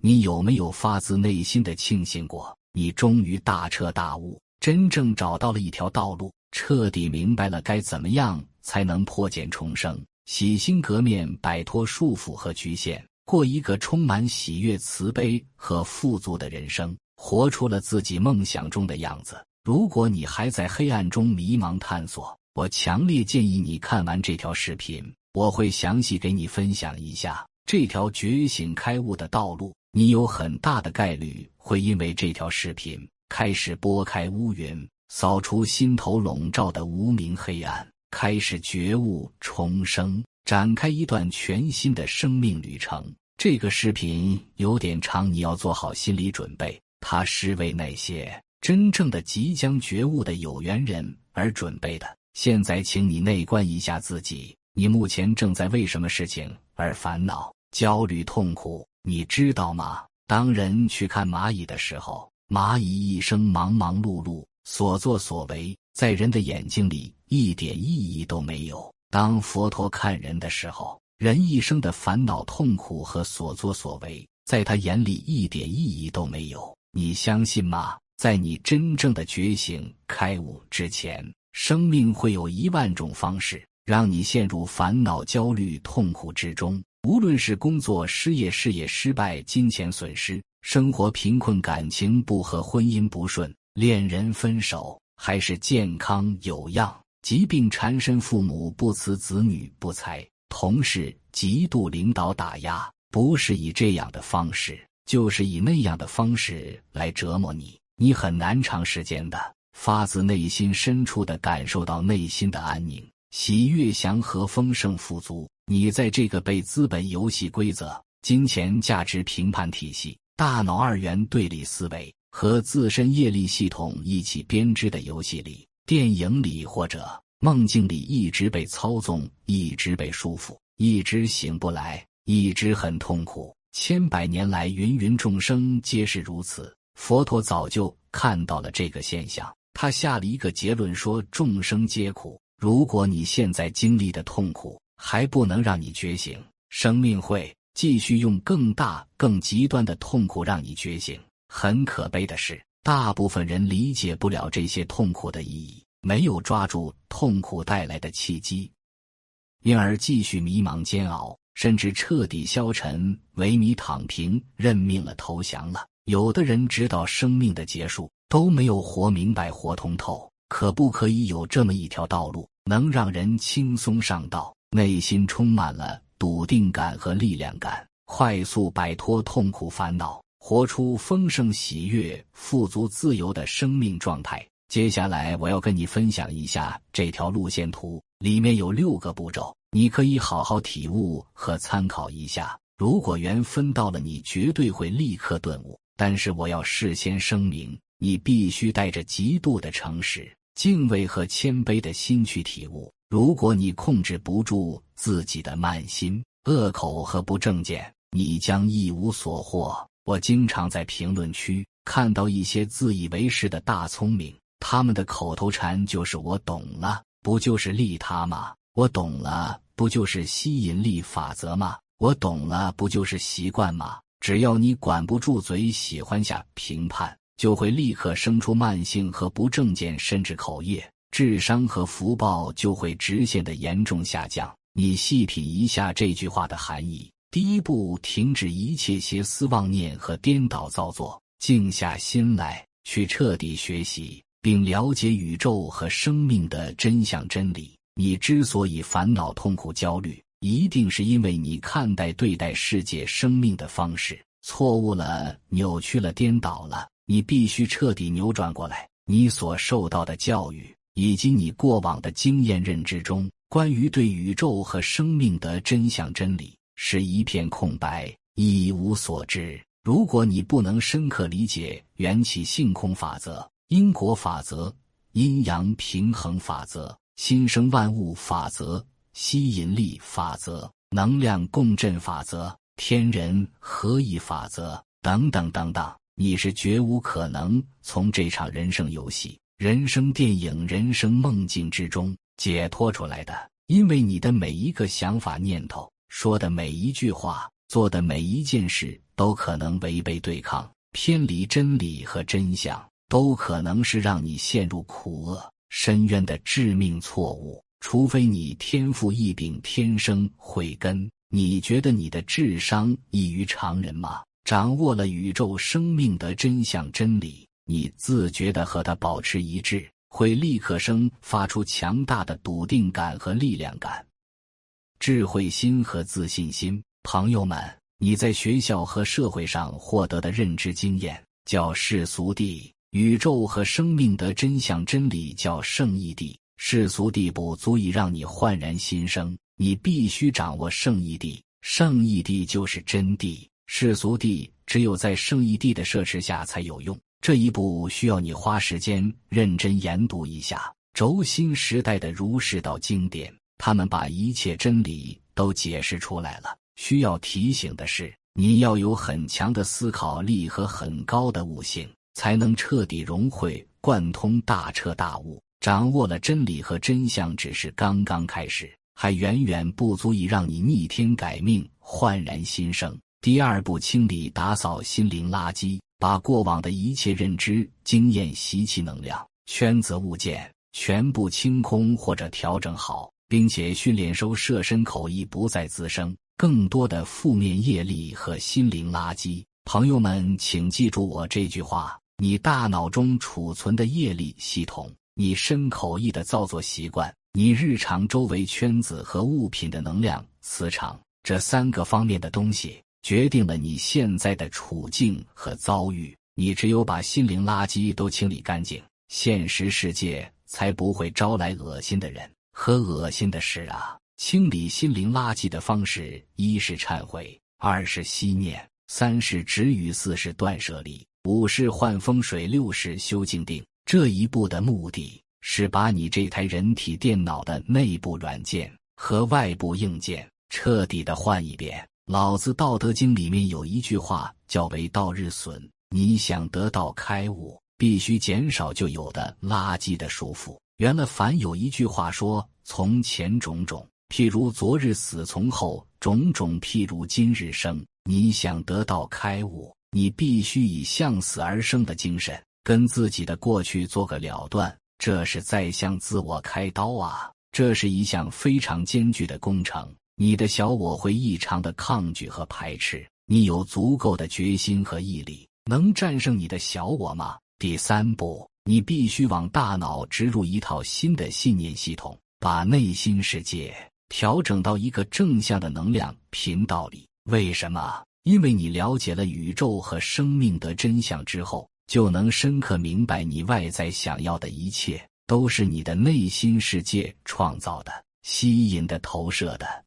你有没有发自内心的庆幸过？你终于大彻大悟，真正找到了一条道路，彻底明白了该怎么样才能破茧重生，洗心革面，摆脱束缚和局限，过一个充满喜悦、慈悲和富足的人生，活出了自己梦想中的样子。如果你还在黑暗中迷茫探索，我强烈建议你看完这条视频，我会详细给你分享一下这条觉醒开悟的道路。你有很大的概率会因为这条视频开始拨开乌云，扫除心头笼罩的无名黑暗，开始觉悟重生，展开一段全新的生命旅程。这个视频有点长，你要做好心理准备，它是为那些。真正的即将觉悟的有缘人而准备的。现在，请你内观一下自己，你目前正在为什么事情而烦恼、焦虑、痛苦？你知道吗？当人去看蚂蚁的时候，蚂蚁一生忙忙碌碌，所作所为，在人的眼睛里一点意义都没有。当佛陀看人的时候，人一生的烦恼、痛苦和所作所为，在他眼里一点意义都没有。你相信吗？在你真正的觉醒开悟之前，生命会有一万种方式让你陷入烦恼、焦虑、痛苦之中。无论是工作失业、事业失败、金钱损失、生活贫困、感情不和、婚姻不顺、恋人分手，还是健康有恙、疾病缠身、父母不慈、子女不才、同事极度、领导打压，不是以这样的方式，就是以那样的方式来折磨你。你很难长时间的发自内心深处的感受到内心的安宁、喜悦、祥和、丰盛、富足。你在这个被资本游戏规则、金钱价值评判体系、大脑二元对立思维和自身业力系统一起编织的游戏里、电影里或者梦境里，一直被操纵，一直被束缚，一直醒不来，一直很痛苦。千百年来，芸芸众生皆是如此。佛陀早就看到了这个现象，他下了一个结论说：众生皆苦。如果你现在经历的痛苦还不能让你觉醒，生命会继续用更大、更极端的痛苦让你觉醒。很可悲的是，大部分人理解不了这些痛苦的意义，没有抓住痛苦带来的契机，因而继续迷茫煎熬，甚至彻底消沉、萎靡、躺平、认命了、投降了。有的人直到生命的结束都没有活明白、活通透，可不可以有这么一条道路，能让人轻松上道，内心充满了笃定感和力量感，快速摆脱痛苦烦恼，活出丰盛、喜悦、富足、自由的生命状态？接下来我要跟你分享一下这条路线图，里面有六个步骤，你可以好好体悟和参考一下。如果缘分到了，你绝对会立刻顿悟。但是我要事先声明，你必须带着极度的诚实、敬畏和谦卑的心去体悟。如果你控制不住自己的慢心、恶口和不正见，你将一无所获。我经常在评论区看到一些自以为是的大聪明，他们的口头禅就是“我懂了”，不就是利他吗？我懂了，不就是吸引力法则吗？我懂了，不就是习惯吗？只要你管不住嘴，喜欢下评判，就会立刻生出慢性和不正见，甚至口业，智商和福报就会直线的严重下降。你细品一下这句话的含义：第一步，停止一切邪思妄念和颠倒造作，静下心来，去彻底学习并了解宇宙和生命的真相真理。你之所以烦恼、痛苦、焦虑。一定是因为你看待对待世界生命的方式错误了、扭曲了、颠倒了。你必须彻底扭转过来。你所受到的教育以及你过往的经验认知中，关于对宇宙和生命的真相真理是一片空白，一无所知。如果你不能深刻理解缘起性空法则、因果法则、阴阳平衡法则、新生万物法则。吸引力法则、能量共振法则、天人合一法则等等等等，你是绝无可能从这场人生游戏、人生电影、人生梦境之中解脱出来的。因为你的每一个想法、念头、说的每一句话、做的每一件事，都可能违背对抗，偏离真理和真相，都可能是让你陷入苦厄深渊的致命错误。除非你天赋异禀，天生慧根，你觉得你的智商异于常人吗？掌握了宇宙生命的真相真理，你自觉地和它保持一致，会立刻生发出强大的笃定感和力量感。智慧心和自信心，朋友们，你在学校和社会上获得的认知经验叫世俗地，宇宙和生命的真相真理叫圣义地。世俗地不足以让你焕然新生，你必须掌握圣义地。圣义地就是真谛，世俗地只有在圣义地的摄持下才有用。这一步需要你花时间认真研读一下轴心时代的儒释道经典。他们把一切真理都解释出来了。需要提醒的是，你要有很强的思考力和很高的悟性，才能彻底融会贯通、大彻大悟。掌握了真理和真相，只是刚刚开始，还远远不足以让你逆天改命、焕然新生。第二步，清理、打扫心灵垃圾，把过往的一切认知、经验、习气、能量、圈子、物件全部清空或者调整好。并且训练收摄身口意不再滋生更多的负面业力和心灵垃圾。朋友们，请记住我这句话：你大脑中储存的业力系统，你身口意的造作习惯，你日常周围圈子和物品的能量磁场，这三个方面的东西，决定了你现在的处境和遭遇。你只有把心灵垃圾都清理干净，现实世界才不会招来恶心的人。和恶心的事啊！清理心灵垃圾的方式：一是忏悔，二是息念，三是止语，四是断舍离，五是换风水，六是修静定。这一步的目的是把你这台人体电脑的内部软件和外部硬件彻底的换一遍。老子《道德经》里面有一句话叫“为道日损”，你想得到开悟，必须减少就有的垃圾的束缚。原来凡有一句话说：“从前种种，譬如昨日死；从后种种，譬如今日生。”你想得到开悟，你必须以向死而生的精神，跟自己的过去做个了断。这是在向自我开刀啊！这是一项非常艰巨的工程。你的小我会异常的抗拒和排斥。你有足够的决心和毅力，能战胜你的小我吗？第三步。你必须往大脑植入一套新的信念系统，把内心世界调整到一个正向的能量频道里。为什么？因为你了解了宇宙和生命的真相之后，就能深刻明白，你外在想要的一切都是你的内心世界创造的、吸引的、投射的。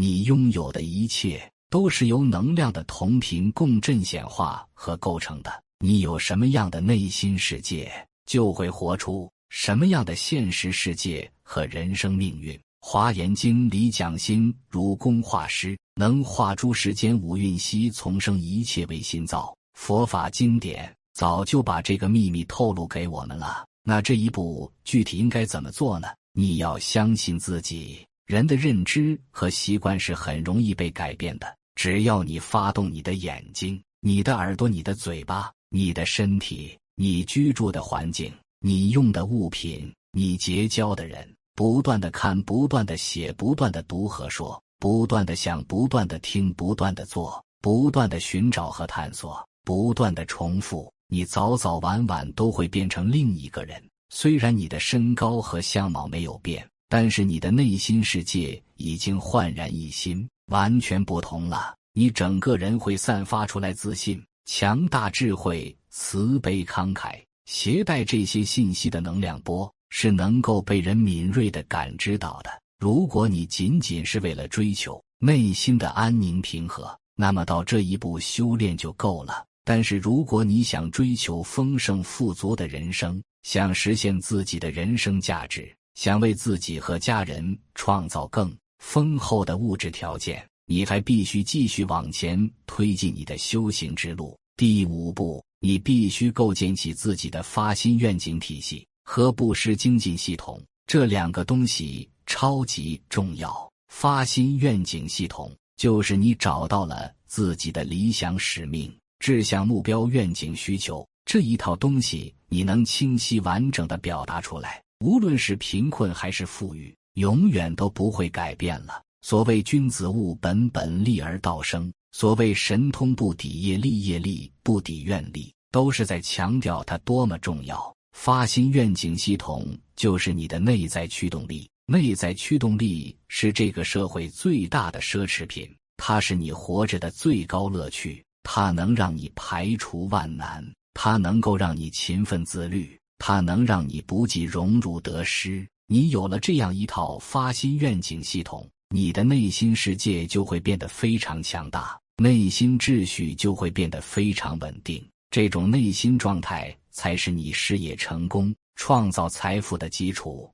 你拥有的一切都是由能量的同频共振显化和构成的。你有什么样的内心世界，就会活出什么样的现实世界和人生命运。《华严经》里讲：“心如工画师，能画诸世间五蕴悉从生一切为心造。”佛法经典早就把这个秘密透露给我们了。那这一步具体应该怎么做呢？你要相信自己。人的认知和习惯是很容易被改变的，只要你发动你的眼睛、你的耳朵、你的嘴巴。你的身体，你居住的环境，你用的物品，你结交的人，不断的看，不断的写，不断的读和说，不断的想，不断的听，不断的做，不断的寻找和探索，不断的重复，你早早晚晚都会变成另一个人。虽然你的身高和相貌没有变，但是你的内心世界已经焕然一新，完全不同了。你整个人会散发出来自信。强大智慧、慈悲慷慨，携带这些信息的能量波是能够被人敏锐的感知到的。如果你仅仅是为了追求内心的安宁平和，那么到这一步修炼就够了。但是如果你想追求丰盛富足的人生，想实现自己的人生价值，想为自己和家人创造更丰厚的物质条件，你还必须继续往前推进你的修行之路。第五步，你必须构建起自己的发心愿景体系和布施精进系统，这两个东西超级重要。发心愿景系统就是你找到了自己的理想、使命、志向、目标、愿景、需求这一套东西，你能清晰完整的表达出来，无论是贫困还是富裕，永远都不会改变了。所谓君子务本，本立而道生。所谓神通不抵业力，业力不抵愿力，都是在强调它多么重要。发心愿景系统就是你的内在驱动力，内在驱动力是这个社会最大的奢侈品，它是你活着的最高乐趣，它能让你排除万难，它能够让你勤奋自律，它能让你不计荣辱得失。你有了这样一套发心愿景系统。你的内心世界就会变得非常强大，内心秩序就会变得非常稳定。这种内心状态才是你事业成功、创造财富的基础。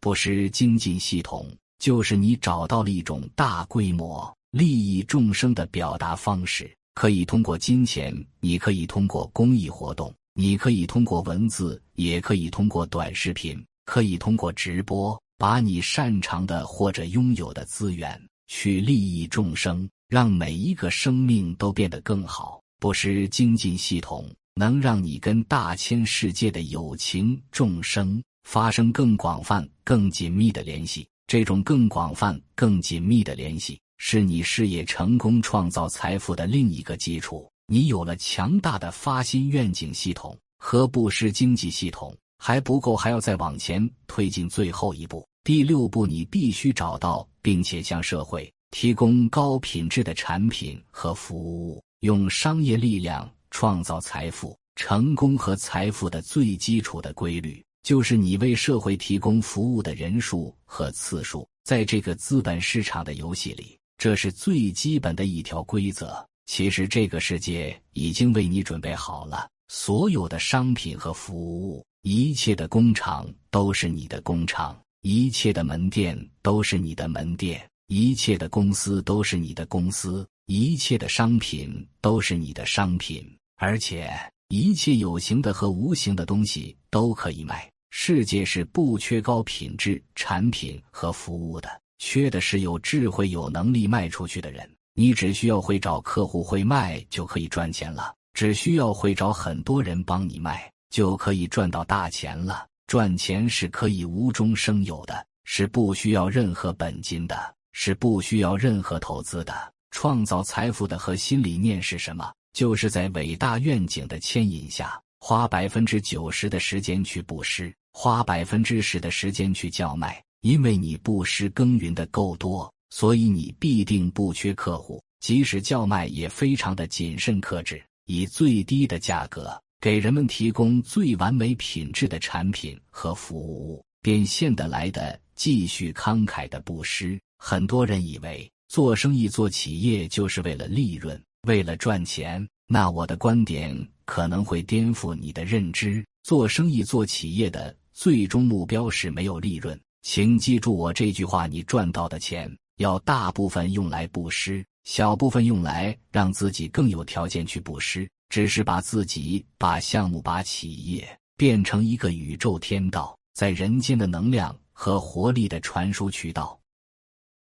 不失精进系统就是你找到了一种大规模利益众生的表达方式，可以通过金钱，你可以通过公益活动，你可以通过文字，也可以通过短视频，可以通过直播。把你擅长的或者拥有的资源去利益众生，让每一个生命都变得更好。不失精进系统能让你跟大千世界的有情众生发生更广泛、更紧密的联系。这种更广泛、更紧密的联系，是你事业成功、创造财富的另一个基础。你有了强大的发心愿景系统和布施经济系统。还不够，还要再往前推进最后一步。第六步，你必须找到并且向社会提供高品质的产品和服务，用商业力量创造财富。成功和财富的最基础的规律，就是你为社会提供服务的人数和次数。在这个资本市场的游戏里，这是最基本的一条规则。其实，这个世界已经为你准备好了所有的商品和服务。一切的工厂都是你的工厂，一切的门店都是你的门店，一切的公司都是你的公司，一切的商品都是你的商品，而且一切有形的和无形的东西都可以卖。世界是不缺高品质产品和服务的，缺的是有智慧、有能力卖出去的人。你只需要会找客户、会卖就可以赚钱了，只需要会找很多人帮你卖。就可以赚到大钱了。赚钱是可以无中生有的，是不需要任何本金的，是不需要任何投资的。创造财富的核心理念是什么？就是在伟大愿景的牵引下，花百分之九十的时间去布施，花百分之十的时间去叫卖。因为你布施耕耘的够多，所以你必定不缺客户。即使叫卖，也非常的谨慎克制，以最低的价格。给人们提供最完美品质的产品和服务，变现得来的继续慷慨的布施。很多人以为做生意、做企业就是为了利润，为了赚钱。那我的观点可能会颠覆你的认知。做生意、做企业的最终目标是没有利润。请记住我这句话：你赚到的钱要大部分用来布施，小部分用来让自己更有条件去布施。只是把自己、把项目、把企业变成一个宇宙天道，在人间的能量和活力的传输渠道。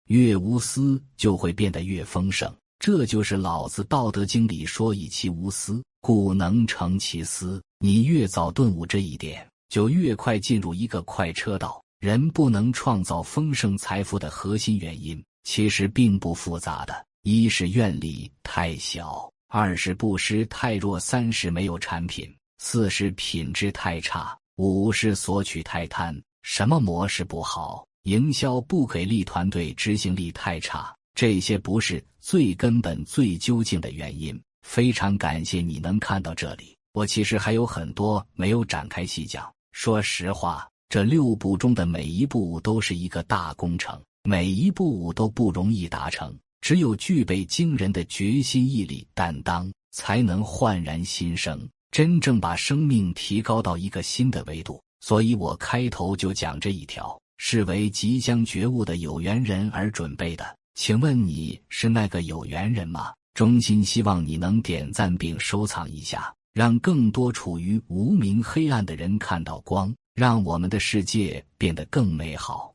越无私，就会变得越丰盛。这就是老子《道德经》里说：“以其无私，故能成其私。”你越早顿悟这一点，就越快进入一个快车道。人不能创造丰盛财富的核心原因，其实并不复杂的，一是愿力太小。二是布施太弱，三是没有产品，四是品质太差，五是索取太贪。什么模式不好？营销不给力，团队执行力太差，这些不是最根本、最究竟的原因。非常感谢你能看到这里，我其实还有很多没有展开细讲。说实话，这六步中的每一步都是一个大工程，每一步都不容易达成。只有具备惊人的决心、毅力、担当，才能焕然新生，真正把生命提高到一个新的维度。所以我开头就讲这一条，是为即将觉悟的有缘人而准备的。请问你是那个有缘人吗？衷心希望你能点赞并收藏一下，让更多处于无名黑暗的人看到光，让我们的世界变得更美好。